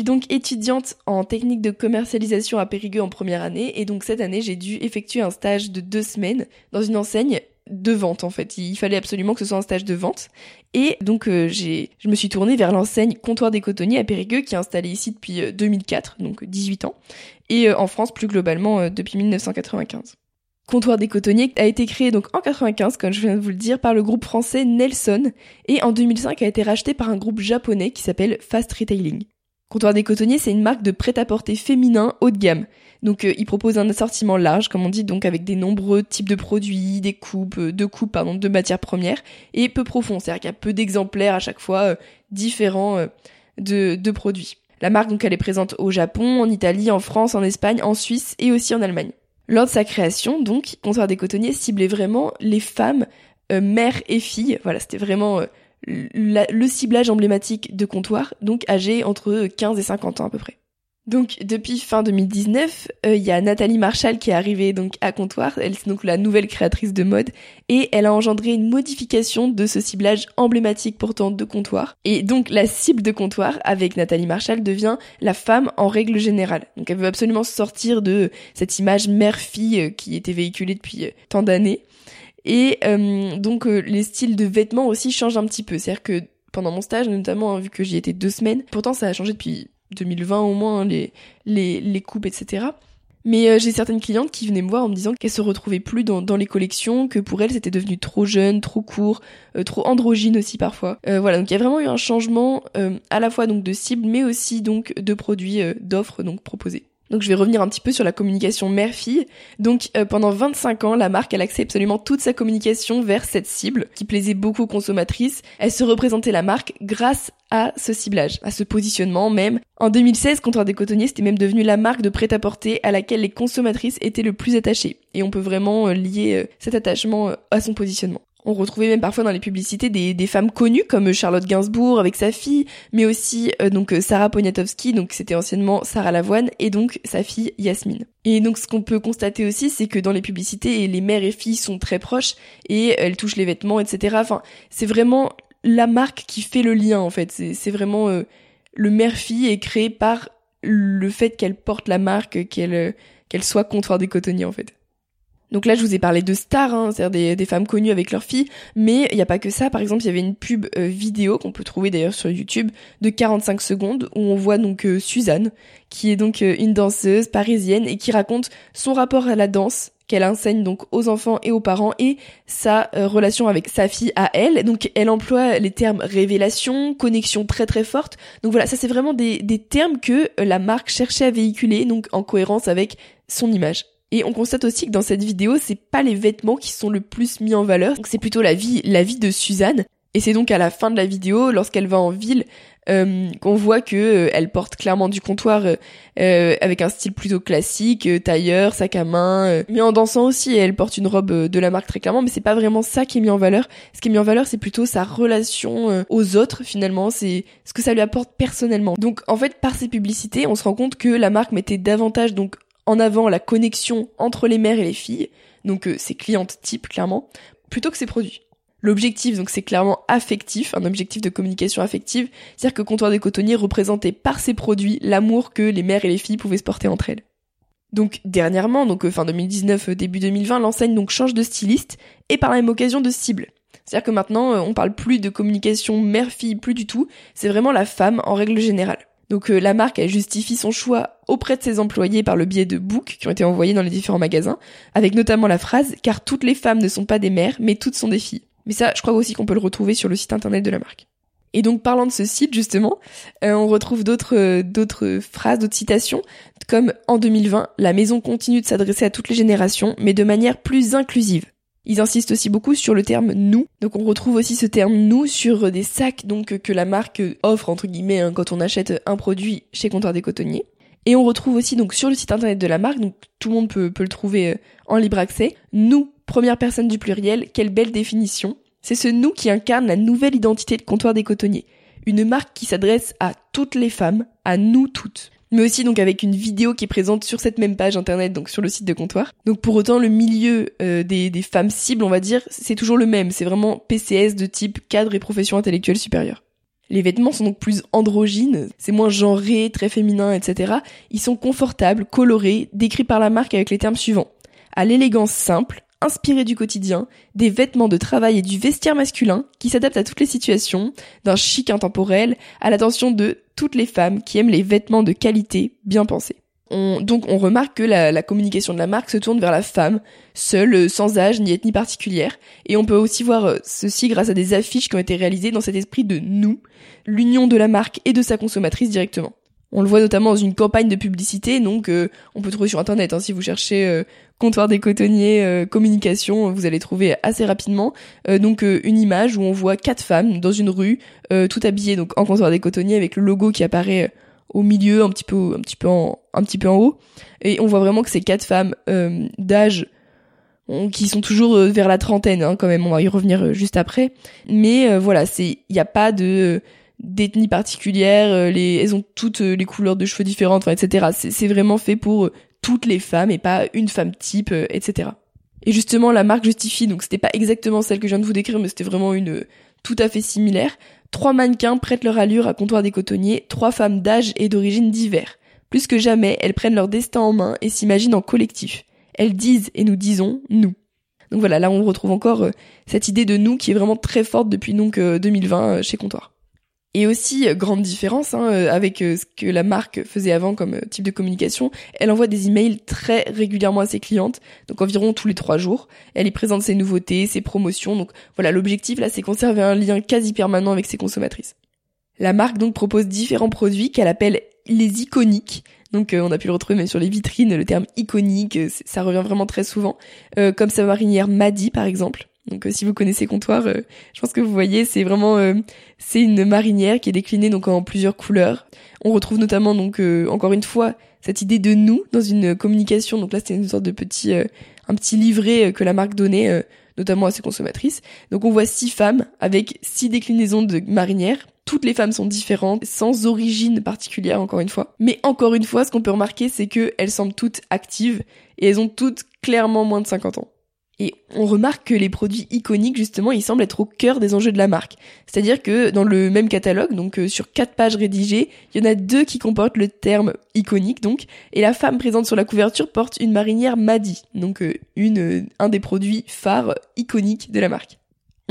suis donc étudiante en technique de commercialisation à Périgueux en première année et donc cette année j'ai dû effectuer un stage de deux semaines dans une enseigne de vente en fait. Il fallait absolument que ce soit un stage de vente. Et donc euh, j'ai, je me suis tournée vers l'enseigne Comptoir des Cotonniers à Périgueux qui est installée ici depuis 2004, euh, donc 18 ans, et euh, en France plus globalement depuis 1995. Comptoir des Cotonniers a été créé donc en 95, comme je viens de vous le dire, par le groupe français Nelson, et en 2005 a été racheté par un groupe japonais qui s'appelle Fast Retailing. Comptoir des Cotonniers, c'est une marque de prêt-à-porter féminin haut de gamme. Donc euh, il propose un assortiment large, comme on dit, donc avec des nombreux types de produits, des coupes, euh, de coupes pardon, de matières premières, et peu profond, c'est-à-dire qu'il y a peu d'exemplaires à chaque fois euh, différents de, de produits. La marque donc elle est présente au Japon, en Italie, en France, en Espagne, en Suisse et aussi en Allemagne. Lors de sa création, donc, Comptoir des Cotonniers ciblait vraiment les femmes, mères et filles. Voilà, c'était vraiment le ciblage emblématique de comptoir, donc âgé entre 15 et 50 ans à peu près. Donc depuis fin 2019, euh, il y a Nathalie Marshall qui est arrivée donc à Comptoir, elle c'est donc la nouvelle créatrice de mode et elle a engendré une modification de ce ciblage emblématique pourtant de Comptoir. Et donc la cible de Comptoir avec Nathalie Marshall devient la femme en règle générale. Donc elle veut absolument sortir de cette image mère-fille euh, qui était véhiculée depuis euh, tant d'années et euh, donc euh, les styles de vêtements aussi changent un petit peu. C'est-à-dire que pendant mon stage, notamment hein, vu que j'y étais deux semaines, pourtant ça a changé depuis 2020 au moins, hein, les, les, les coupes, etc. Mais euh, j'ai certaines clientes qui venaient me voir en me disant qu'elles se retrouvaient plus dans, dans les collections, que pour elles c'était devenu trop jeune, trop court, trop androgyne aussi parfois. voilà, donc il y a vraiment eu un changement à la fois donc de cible, mais aussi donc de produits, d'offres donc proposés. Donc je vais revenir un petit peu sur la communication mère-fille. Donc euh, pendant 25 ans, la marque elle axait absolument toute sa communication vers cette cible qui plaisait beaucoup aux consommatrices. Elle se représentait la marque grâce à ce ciblage, à ce positionnement même. En 2016, Comptoir des Cotonniers, c'était même devenu la marque de prêt-à-porter à laquelle les consommatrices étaient le plus attachées. Et on peut vraiment euh, lier euh, cet attachement à son positionnement. On retrouvait même parfois dans les publicités des, des, femmes connues comme Charlotte Gainsbourg avec sa fille, mais aussi euh, donc Sarah Poniatowski, donc c'était anciennement Sarah Lavoine, et donc sa fille Yasmine. Et donc ce qu'on peut constater aussi, c'est que dans les publicités, les mères et filles sont très proches et elles touchent les vêtements, etc. Enfin, c'est vraiment la marque qui fait le lien en fait. C'est vraiment euh, le mère-fille est créé par le fait qu'elle porte la marque, qu'elle qu'elle soit comptoir des cotonniers en fait. Donc là, je vous ai parlé de stars, hein, c'est-à-dire des, femmes connues avec leurs filles, mais il n'y a pas que ça. Par exemple, il y avait une pub euh, vidéo qu'on peut trouver d'ailleurs sur YouTube de 45 secondes où on voit donc euh, Suzanne, qui est donc euh, une danseuse parisienne et qui raconte son rapport à la danse qu'elle enseigne donc aux enfants et aux parents et sa relation avec sa fille à elle. Donc elle emploie les termes révélation, connexion très très forte. Donc voilà, ça c'est vraiment des, des termes que la marque cherchait à véhiculer donc en cohérence avec son image. Et on constate aussi que dans cette vidéo, c'est pas les vêtements qui sont le plus mis en valeur, c'est plutôt la vie, la vie de Suzanne. Et c'est donc à la fin de la vidéo, lorsqu'elle va en ville, euh, qu'on voit que euh, elle porte clairement du comptoir euh, avec un style plutôt classique, tailleur, sac à main, mais en dansant aussi. Elle porte une robe de la marque très clairement, mais c'est pas vraiment ça qui est mis en valeur. Ce qui est mis en valeur, c'est plutôt sa relation aux autres finalement, c'est ce que ça lui apporte personnellement. Donc en fait, par ces publicités, on se rend compte que la marque mettait davantage donc en avant la connexion entre les mères et les filles, donc euh, ses clientes type clairement, plutôt que ses produits. L'objectif, donc, c'est clairement affectif, un objectif de communication affective, c'est-à-dire que Comptoir des Cotonniers représentait par ses produits l'amour que les mères et les filles pouvaient se porter entre elles. Donc dernièrement, donc euh, fin 2019, euh, début 2020, l'enseigne donc change de styliste et par la même occasion de cible. C'est-à-dire que maintenant, on parle plus de communication mère-fille, plus du tout, c'est vraiment la femme en règle générale. Donc euh, la marque, elle justifie son choix auprès de ses employés par le biais de books qui ont été envoyés dans les différents magasins, avec notamment la phrase « car toutes les femmes ne sont pas des mères, mais toutes sont des filles ». Mais ça, je crois aussi qu'on peut le retrouver sur le site internet de la marque. Et donc parlant de ce site justement, euh, on retrouve d'autres euh, d'autres phrases, d'autres citations, comme en 2020, la maison continue de s'adresser à toutes les générations, mais de manière plus inclusive. Ils insistent aussi beaucoup sur le terme nous. Donc on retrouve aussi ce terme nous sur des sacs donc que la marque offre entre guillemets hein, quand on achète un produit chez Comptoir des Cotonniers. Et on retrouve aussi donc sur le site internet de la marque, donc tout le monde peut, peut le trouver euh, en libre accès, nous, première personne du pluriel, quelle belle définition. C'est ce nous qui incarne la nouvelle identité de comptoir des cotonniers. Une marque qui s'adresse à toutes les femmes, à nous toutes mais aussi donc avec une vidéo qui est présente sur cette même page internet, donc sur le site de comptoir. Donc pour autant, le milieu euh, des, des femmes cibles, on va dire, c'est toujours le même. C'est vraiment PCS de type cadre et profession intellectuelle supérieure. Les vêtements sont donc plus androgynes, c'est moins genré, très féminin, etc. Ils sont confortables, colorés, décrits par la marque avec les termes suivants. À l'élégance simple, inspiré du quotidien, des vêtements de travail et du vestiaire masculin qui s'adaptent à toutes les situations, d'un chic intemporel à l'attention de toutes les femmes qui aiment les vêtements de qualité bien pensés. donc on remarque que la, communication de la marque se tourne vers la femme, seule, sans âge ni ethnie particulière, et on peut aussi voir euh, ceci grâce à des affiches qui ont été réalisées dans cet esprit de nous, l'union de la marque et de sa consommatrice directement. On le voit notamment dans une campagne de publicité, donc euh, on peut trouver sur internet hein, si vous cherchez euh, comptoir des cotonniers euh, communication, vous allez trouver assez rapidement. Donc une image où on voit quatre femmes dans une rue, tout habillées donc en comptoir des cotonniers avec le logo qui apparaît au milieu, un petit peu un petit peu en un petit peu en haut, et on voit vraiment que ces quatre femmes d'âge qui sont toujours vers la trentaine hein, quand même, on va y revenir juste après, mais voilà, c'est il n'y a pas de d'ethnie particulière, euh, les, elles ont toutes euh, les couleurs de cheveux différentes, etc. C'est vraiment fait pour euh, toutes les femmes et pas une femme type, etc. Et justement, la marque justifie, donc c'était pas exactement celle que je viens de vous décrire, mais c'était vraiment une tout à fait similaire. Trois mannequins prêtent leur allure à comptoir des cotonniers, trois femmes d'âge et d'origine divers. Plus que jamais, elles prennent leur destin en main et s'imaginent en collectif. Elles disent et nous disons nous. Donc voilà, là on retrouve encore cette idée de nous qui est vraiment très forte depuis donc 2020 chez Comptoir. Et aussi, euh, grande différence hein, euh, avec euh, ce que la marque faisait avant comme type de communication, elle envoie des emails très régulièrement à ses clientes, donc environ tous les trois jours. Elle y présente ses nouveautés, ses promotions, donc voilà, l'objectif là c'est conserver un lien quasi permanent avec ses consommatrices. La marque donc propose différents produits qu'elle appelle les iconiques. Donc on a pu le retrouver même sur les vitrines, le terme iconique, ça revient vraiment très souvent, comme sa marinière Maddy par exemple. Donc euh, si vous connaissez Comptoir, euh, je pense que vous voyez, c'est vraiment euh, c'est une marinière qui est déclinée donc en plusieurs couleurs. On retrouve notamment donc encore une fois cette idée de nous dans une communication. Donc là, c'était une sorte de petit un petit livret que la marque donnait notamment à ses consommatrices. Donc on voit six femmes avec six déclinaisons de marinières. Toutes les femmes sont différentes, sans origine particulière encore une fois. Mais encore une fois, ce qu'on peut remarquer, c'est qu'elles semblent toutes actives et elles ont toutes clairement moins de 50 ans. Et on remarque que les produits iconiques, justement, ils semblent être au cœur des enjeux de la marque. C'est-à-dire que dans le même catalogue, donc euh, sur quatre pages rédigées, il y en a deux qui comportent le terme iconique, donc, et la femme présente sur la couverture porte une marinière Madi, donc euh, une, euh, un des produits phares iconiques de la marque.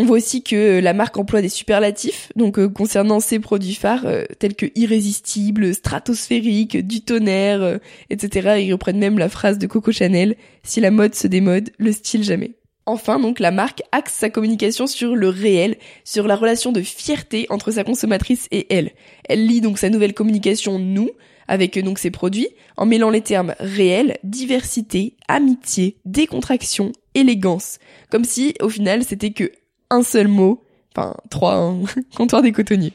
On voit aussi que la marque emploie des superlatifs, donc concernant ses produits phares, tels que irrésistible, stratosphérique, du tonnerre, etc. Ils reprennent même la phrase de Coco Chanel, si la mode se démode, le style jamais. Enfin, donc, la marque axe sa communication sur le réel, sur la relation de fierté entre sa consommatrice et elle. Elle lit donc sa nouvelle communication nous, avec donc ses produits, en mêlant les termes réel, diversité, amitié, décontraction, élégance. Comme si, au final, c'était que un seul mot, enfin trois, hein, comptoir des cotonniers.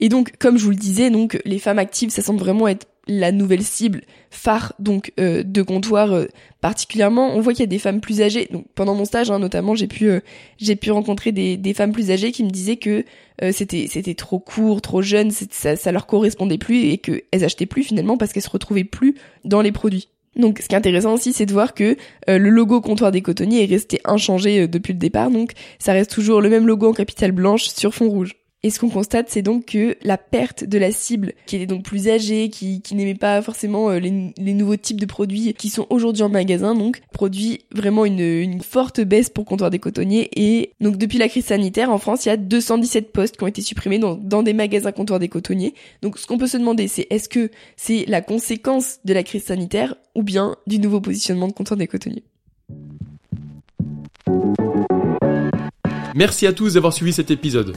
Et donc, comme je vous le disais, donc les femmes actives, ça semble vraiment être la nouvelle cible phare donc euh, de comptoir euh, particulièrement. On voit qu'il y a des femmes plus âgées. Donc pendant mon stage, hein, notamment, j'ai pu euh, j'ai pu rencontrer des, des femmes plus âgées qui me disaient que c'était c'était trop court, trop jeune, ça, ça leur correspondait plus et que elles achetaient plus finalement parce qu'elles se retrouvaient plus dans les produits. Donc ce qui est intéressant aussi, c'est de voir que euh, le logo comptoir des cotonniers est resté inchangé euh, depuis le départ, donc ça reste toujours le même logo en capitale blanche sur fond rouge. Et ce qu'on constate, c'est donc que la perte de la cible, qui était donc plus âgée, qui, n'aimait pas forcément euh, les, nouveaux types de produits qui sont aujourd'hui en magasin, donc produit vraiment une, forte baisse pour comptoir des cotonniers. Et donc depuis la crise sanitaire, en France, il y a 217 postes qui ont été supprimés dans, dans des magasins comptoir des cotonniers. Donc ce qu'on peut se demander, c'est est-ce que c'est la conséquence de la crise sanitaire ou bien du nouveau positionnement de comptoir des cotonniers? Merci à tous d'avoir suivi cet épisode.